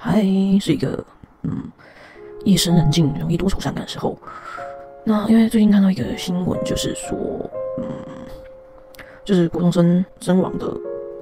还是一个嗯夜深人静、容易多愁善感的时候。那因为最近看到一个新闻，就是说，嗯，就是国中生身亡的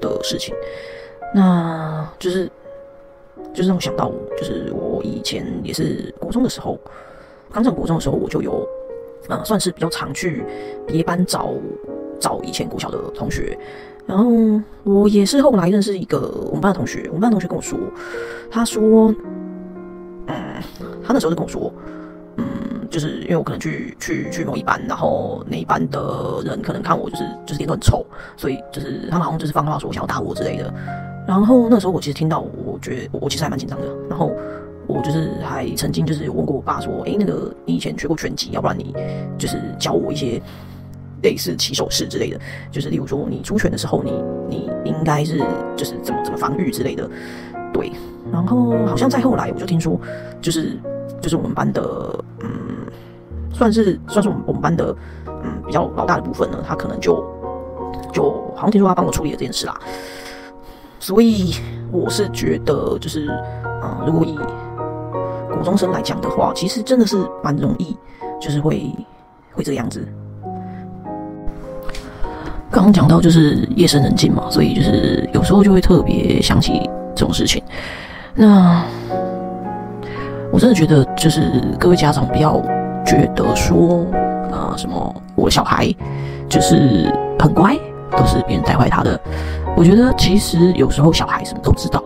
的事情，那就是就是让我想到，就是我以前也是国中的时候，刚上国中的时候，我就有啊、算是比较常去别班找找以前国小的同学，然后我也是后来认识一个我们班的同学，我们班同学跟我说，他说，嗯，他那时候就跟我说。嗯就是因为我可能去去去某一班，然后那一班的人可能看我就是就是脸都很臭，所以就是他们好像就是放话说我想要打我之类的。然后那时候我其实听到，我觉得我其实还蛮紧张的。然后我就是还曾经就是有问过我爸说，诶，那个你以前学过拳击，要不然你就是教我一些类似起手式之类的，就是例如说你出拳的时候，你你应该是就是怎么怎么防御之类的。对，然后好像再后来我就听说，就是就是我们班的嗯。算是算是我们我们班的，嗯，比较老大的部分呢，他可能就就好像听说他帮我处理了这件事啦，所以我是觉得就是，嗯，如果以国中生来讲的话，其实真的是蛮容易，就是会会这个样子。刚刚讲到就是夜深人静嘛，所以就是有时候就会特别想起这种事情。那我真的觉得就是各位家长不要。觉得说，呃，什么我小孩就是很乖，都是别人带坏他的。我觉得其实有时候小孩什么都知道。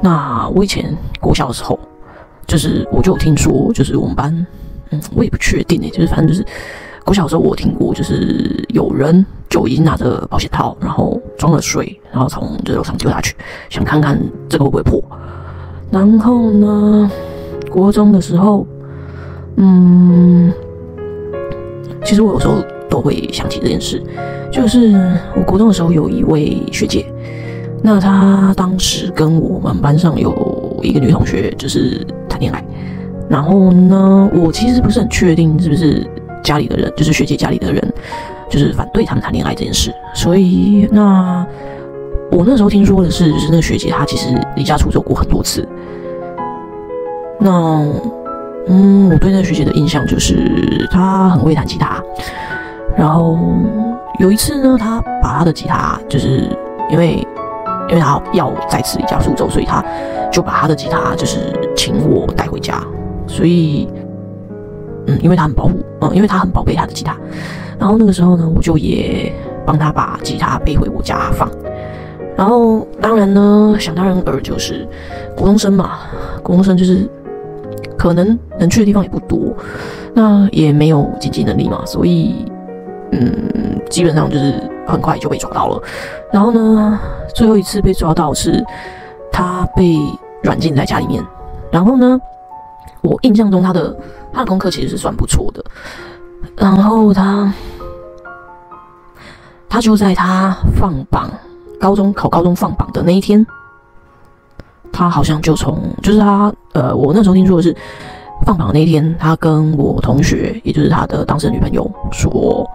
那我以前国小的时候，就是我就有听说，就是我们班，嗯，我也不确定诶，就是反正就是我小时候我听过，就是有人就已经拿着保险套，然后装了水，然后从这楼上丢下去，想看看这个会不会破。然后呢，国中的时候。嗯，其实我有时候都会想起这件事，就是我国中的时候有一位学姐，那她当时跟我们班上有一个女同学就是谈恋爱，然后呢，我其实不是很确定是不是家里的人，就是学姐家里的人，就是反对他们谈恋爱这件事，所以那我那时候听说的是，就是那个学姐她其实离家出走过很多次，那。嗯，我对那个学姐的印象就是她很会弹吉他，然后有一次呢，她把她的吉他，就是因为因为她要再次离家出走，所以她就把她的吉他就是请我带回家，所以嗯，因为他很保护，嗯，因为他很宝贝他的吉他，然后那个时候呢，我就也帮他把吉他背回我家放，然后当然呢，想当然尔就是国中生嘛，国中生就是。可能能去的地方也不多，那也没有经济能力嘛，所以，嗯，基本上就是很快就被抓到了。然后呢，最后一次被抓到是他被软禁在家里面。然后呢，我印象中他的他的功课其实是算不错的。然后他他就在他放榜，高中考高中放榜的那一天。他好像就从，就是他，呃，我那时候听说的是，放榜那一天，他跟我同学，也就是他的当时的女朋友说，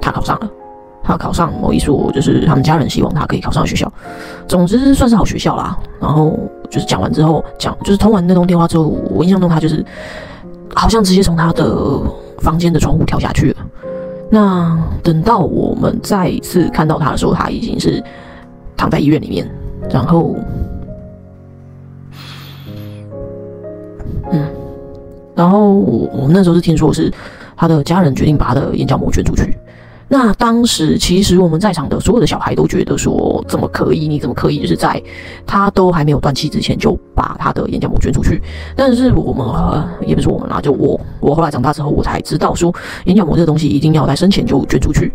他考上了，他考上某一所，就是他们家人希望他可以考上学校，总之算是好学校啦。然后就是讲完之后，讲就是通完那通电话之后，我印象中他就是好像直接从他的房间的窗户跳下去了。那等到我们再一次看到他的时候，他已经是躺在医院里面。然后，嗯，然后我我那时候是听说是他的家人决定把他的眼角膜捐出去。那当时其实我们在场的所有的小孩都觉得说，怎么可以？你怎么可以？就是在他都还没有断气之前就把他的眼角膜捐出去？但是我们、也不是我们啦，就我我后来长大之后我才知道说，眼角膜这个东西一定要在生前就捐出去，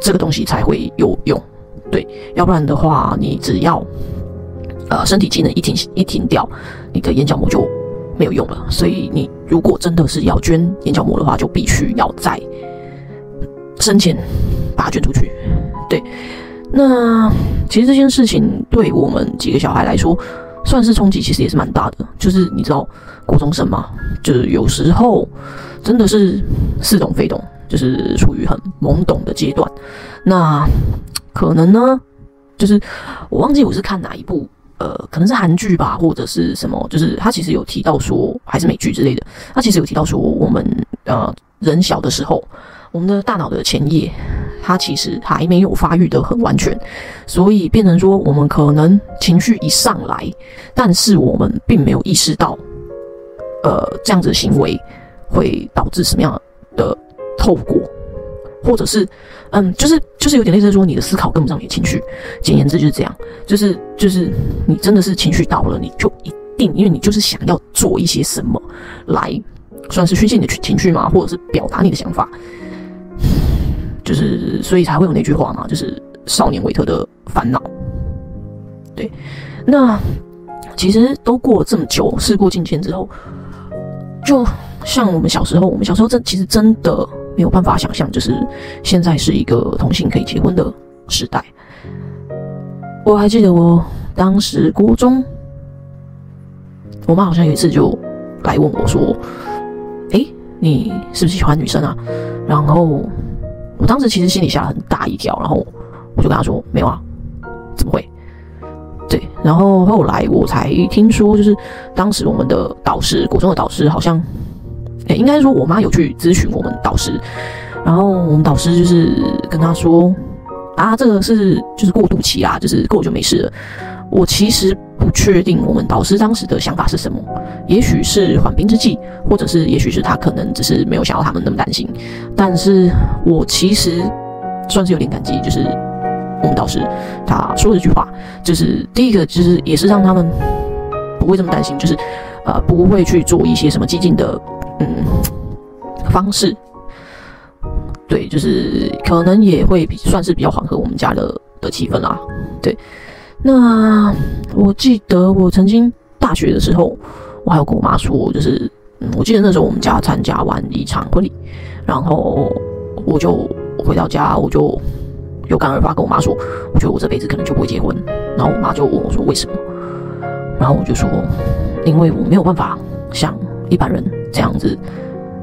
这个东西才会有用。对，要不然的话，你只要，呃，身体机能一停一停掉，你的眼角膜就没有用了。所以你如果真的是要捐眼角膜的话，就必须要在生前把它捐出去。对，那其实这件事情对我们几个小孩来说，算是冲击，其实也是蛮大的。就是你知道，国中生嘛，就是有时候真的是似懂非懂，就是处于很懵懂的阶段。那。可能呢，就是我忘记我是看哪一部呃，可能是韩剧吧，或者是什么，就是他其实有提到说，还是美剧之类的，他其实有提到说，我们呃人小的时候，我们的大脑的前叶，它其实还没有发育得很完全，所以变成说，我们可能情绪一上来，但是我们并没有意识到，呃，这样子的行为会导致什么样的后果。或者是，嗯，就是就是有点类似说你的思考跟不上你的情绪，简言之就是这样，就是就是你真的是情绪到了，你就一定，因为你就是想要做一些什么来算是宣泄你的情绪嘛，或者是表达你的想法，就是所以才会有那句话嘛，就是少年维特的烦恼。对，那其实都过了这么久，事过境迁之后，就像我们小时候，我们小时候真其实真的。没有办法想象，就是现在是一个同性可以结婚的时代。我还记得我当时国中，我妈好像有一次就来问我说：“，你是不是喜欢女生啊？”然后我当时其实心里吓了很大一跳，然后我就跟她说：“没有啊，怎么会？”对，然后后来我才听说，就是当时我们的导师，国中的导师好像。诶，应该说，我妈有去咨询我们导师，然后我们导师就是跟她说：“啊，这个是就是过渡期啊，就是过就没事了。”我其实不确定我们导师当时的想法是什么，也许是缓兵之计，或者是也许是他可能只是没有想到他们那么担心。但是我其实算是有点感激，就是我们导师他说这句话，就是第一个就是也是让他们不会这么担心，就是呃不会去做一些什么激进的。嗯，方式，对，就是可能也会比算是比较缓和我们家的的气氛啦。对，那我记得我曾经大学的时候，我还有跟我妈说，就是嗯，我记得那时候我们家参加完一场婚礼，然后我就回到家，我就有感而发跟我妈说，我觉得我这辈子可能就不会结婚。然后我妈就问我说为什么？然后我就说，因为我没有办法像一般人。这样子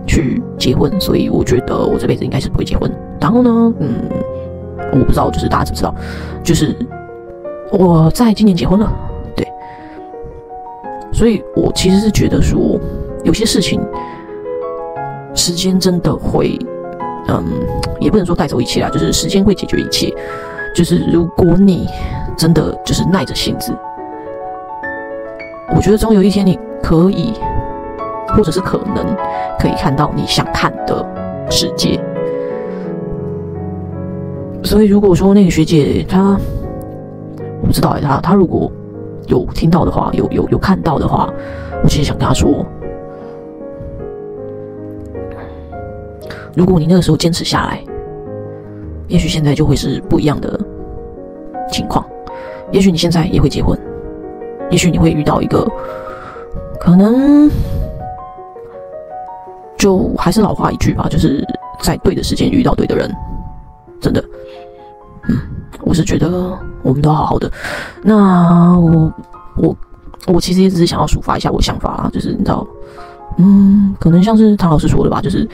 去结婚，所以我觉得我这辈子应该是不会结婚。然后呢，嗯，我不知道，就是大家知不知道，就是我在今年结婚了，对。所以我其实是觉得说，有些事情时间真的会，嗯，也不能说带走一切啦，就是时间会解决一切。就是如果你真的就是耐着性子，我觉得总有一天你可以。或者是可能可以看到你想看的世界，所以如果说那个学姐她，不知道他，他如果有听到的话，有有有看到的话，我其实想跟他说，如果你那个时候坚持下来，也许现在就会是不一样的情况，也许你现在也会结婚，也许你会遇到一个可能。就还是老话一句吧，就是在对的时间遇到对的人，真的，嗯，我是觉得我们都好好的。那我我我其实也只是想要抒发一下我的想法啦，就是你知道，嗯，可能像是唐老师说的吧，就是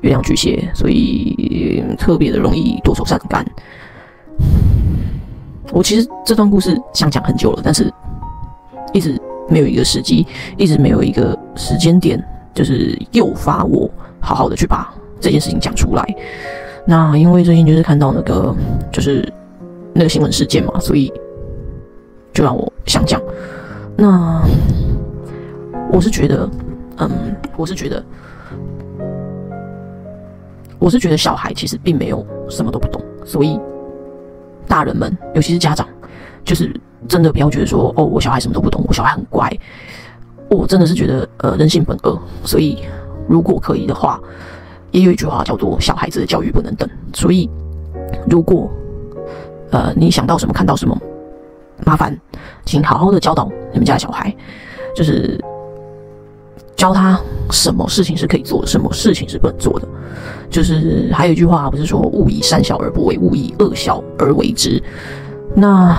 月亮巨蟹，所以特别的容易多愁善感。我其实这段故事想讲很久了，但是一直没有一个时机，一直没有一个时间点。就是诱发我好好的去把这件事情讲出来。那因为最近就是看到那个就是那个新闻事件嘛，所以就让我想讲。那我是觉得，嗯，我是觉得，我是觉得小孩其实并没有什么都不懂，所以大人们，尤其是家长，就是真的不要觉得说，哦，我小孩什么都不懂，我小孩很乖。我真的是觉得，呃，人性本恶，所以如果可以的话，也有一句话叫做“小孩子的教育不能等”。所以，如果呃你想到什么，看到什么，麻烦请好好的教导你们家小孩，就是教他什么事情是可以做的，什么事情是不能做的。就是还有一句话，不是说“勿以善小而不为，勿以恶小而为之”。那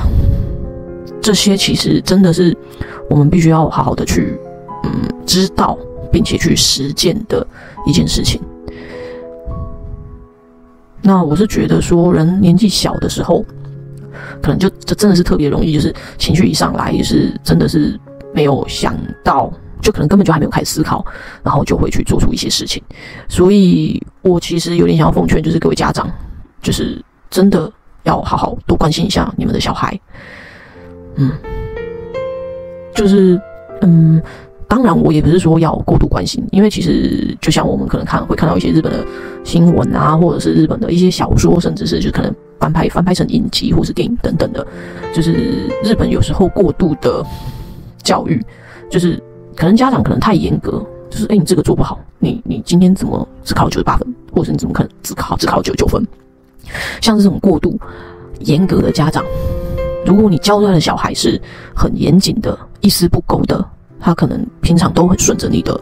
这些其实真的是我们必须要好好的去。嗯，知道并且去实践的一件事情。那我是觉得说，人年纪小的时候，可能就这真的是特别容易，就是情绪一上来，也是真的是没有想到，就可能根本就还没有开始思考，然后就会去做出一些事情。所以我其实有点想要奉劝，就是各位家长，就是真的要好好多关心一下你们的小孩。嗯，就是嗯。当然，我也不是说要过度关心，因为其实就像我们可能看会看到一些日本的新闻啊，或者是日本的一些小说，甚至是就可能翻拍翻拍成影集或是电影等等的，就是日本有时候过度的教育，就是可能家长可能太严格，就是哎，你这个做不好，你你今天怎么只考九十八分，或者是你怎么可能只考只考九十九分？像这种过度严格的家长，如果你教出来的小孩是很严谨的，一丝不苟的。他可能平常都很顺着你的，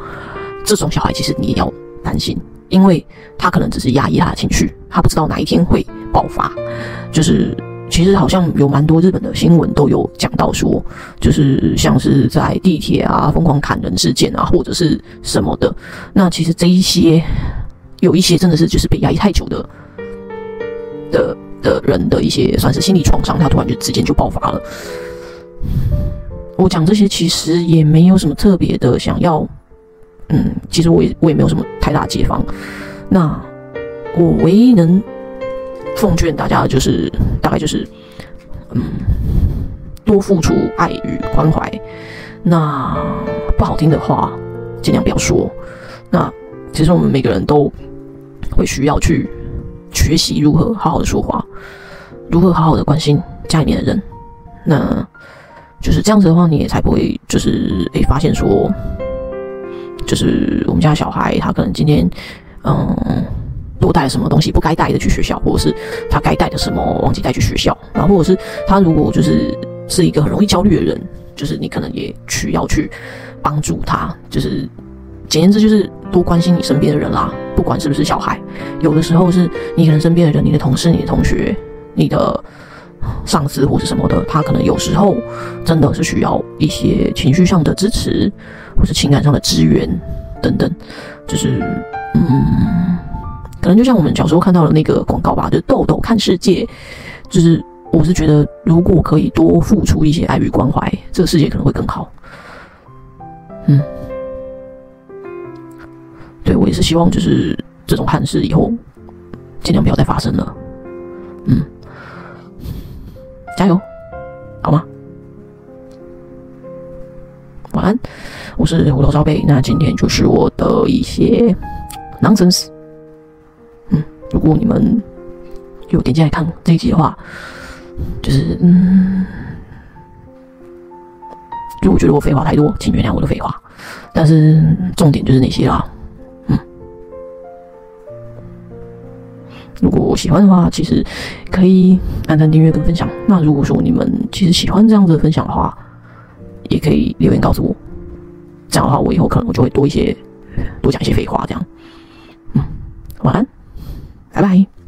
这种小孩其实你也要担心，因为他可能只是压抑他的情绪，他不知道哪一天会爆发。就是其实好像有蛮多日本的新闻都有讲到说，就是像是在地铁啊疯狂砍人事件啊，或者是什么的。那其实这一些有一些真的是就是被压抑太久的的的人的一些算是心理创伤，他突然就之间就爆发了。我讲这些其实也没有什么特别的想要，嗯，其实我也我也没有什么太大解放。那我唯一能奉劝大家就是，大概就是，嗯，多付出爱与关怀。那不好听的话，尽量不要说。那其实我们每个人都会需要去学习如何好好的说话，如何好好的关心家里面的人。那。就是这样子的话，你也才不会就是诶发现说，就是我们家小孩他可能今天嗯多带了什么东西不该带的去学校，或者是他该带的什么忘记带去学校，然后或者是他如果就是是一个很容易焦虑的人，就是你可能也需要去帮助他，就是简言之就是多关心你身边的人啦，不管是不是小孩，有的时候是你可能身边的人，你的同事、你的同学、你的。上司或是什么的，他可能有时候真的是需要一些情绪上的支持，或是情感上的支援等等。就是，嗯，能就像我们小时候看到的那个广告吧，就是豆豆看世界。就是，我是觉得，如果可以多付出一些爱与关怀，这个世界可能会更好。嗯，对，我也是希望，就是这种憾事以后尽量不要再发生了。嗯。加油，好吗？晚安，我是虎头烧杯。那今天就是我的一些 nonsense。如果你们有点进来看这一集的话，就是嗯，如果觉得我废话太多，请原谅我的废话。但是重点就是那些啦。如果喜欢的话，其实可以按赞、订阅跟分享。那如果说你们其实喜欢这样子的分享的话，也可以留言告诉我。这样的话，我以后可能我就会多一些，多讲一些废话。这样，嗯，晚安，拜拜。